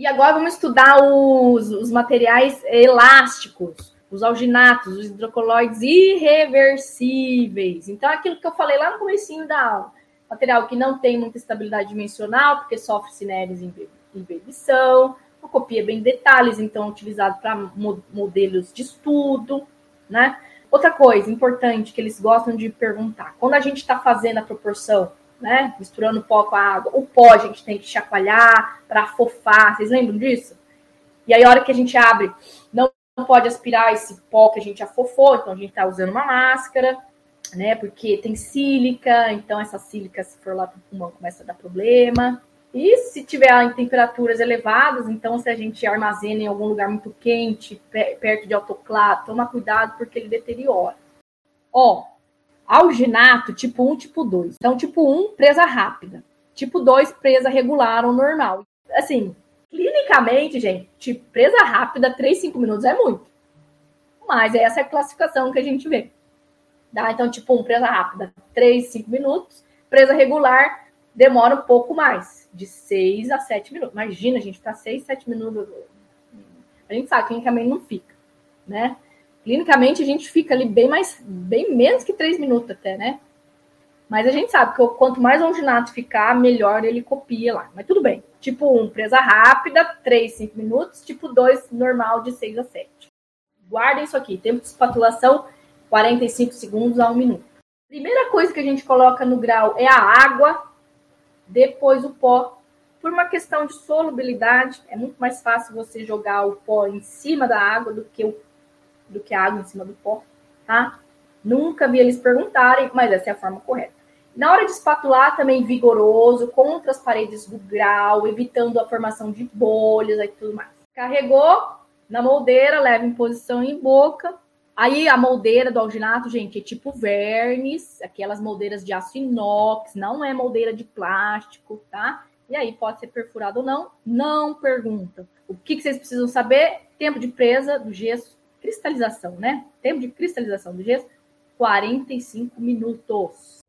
E agora vamos estudar os, os materiais elásticos, os alginatos, os hidrocoloides irreversíveis. Então, aquilo que eu falei lá no comecinho da aula. Material que não tem muita estabilidade dimensional, porque sofre cinéres em embebição, copia bem detalhes, então utilizado para modelos de estudo, né? Outra coisa importante que eles gostam de perguntar, quando a gente está fazendo a proporção, né, misturando pó com a água, o pó a gente tem que chacoalhar para afofar, vocês lembram disso? E aí a hora que a gente abre, não pode aspirar esse pó que a gente afofou, então a gente está usando uma máscara, né, porque tem sílica, então essa sílica, se for lá para pulmão, começa a dar problema. E se tiver em temperaturas elevadas, então se a gente armazena em algum lugar muito quente, perto de autoclave, toma cuidado porque ele deteriora. Ó, alginato tipo 1, tipo 2. Então, tipo 1, presa rápida. Tipo 2, presa regular ou normal. Assim, clinicamente, gente, tipo, presa rápida, 3, 5 minutos é muito. Mas essa é a classificação que a gente vê. Tá? Então, tipo 1, presa rápida, 3, 5 minutos. Presa regular, demora um pouco mais, de 6 a 7 minutos. Imagina, a gente ficar 6, 7 minutos. A gente sabe, clinicamente não fica, né? Clinicamente a gente fica ali bem mais, bem menos que 3 minutos até, né? Mas a gente sabe que quanto mais longinato ficar, melhor ele copia lá. Mas tudo bem. Tipo 1, um, presa rápida, 3, 5 minutos. Tipo 2, normal, de 6 a 7. Guardem isso aqui. Tempo de espatulação, 45 segundos a 1 minuto. Primeira coisa que a gente coloca no grau é a água depois o pó. Por uma questão de solubilidade, é muito mais fácil você jogar o pó em cima da água do que, o, do que a água em cima do pó, tá? Nunca vi eles perguntarem, mas essa é a forma correta. Na hora de espatular, também vigoroso, contra as paredes do grau, evitando a formação de bolhas e tudo mais. Carregou na moldeira, leva em posição em boca, Aí a moldeira do alginato, gente, é tipo verniz, aquelas moldeiras de aço inox, não é moldeira de plástico, tá? E aí pode ser perfurado ou não, não pergunta. O que, que vocês precisam saber? Tempo de presa do gesso, cristalização, né? Tempo de cristalização do gesso, 45 minutos.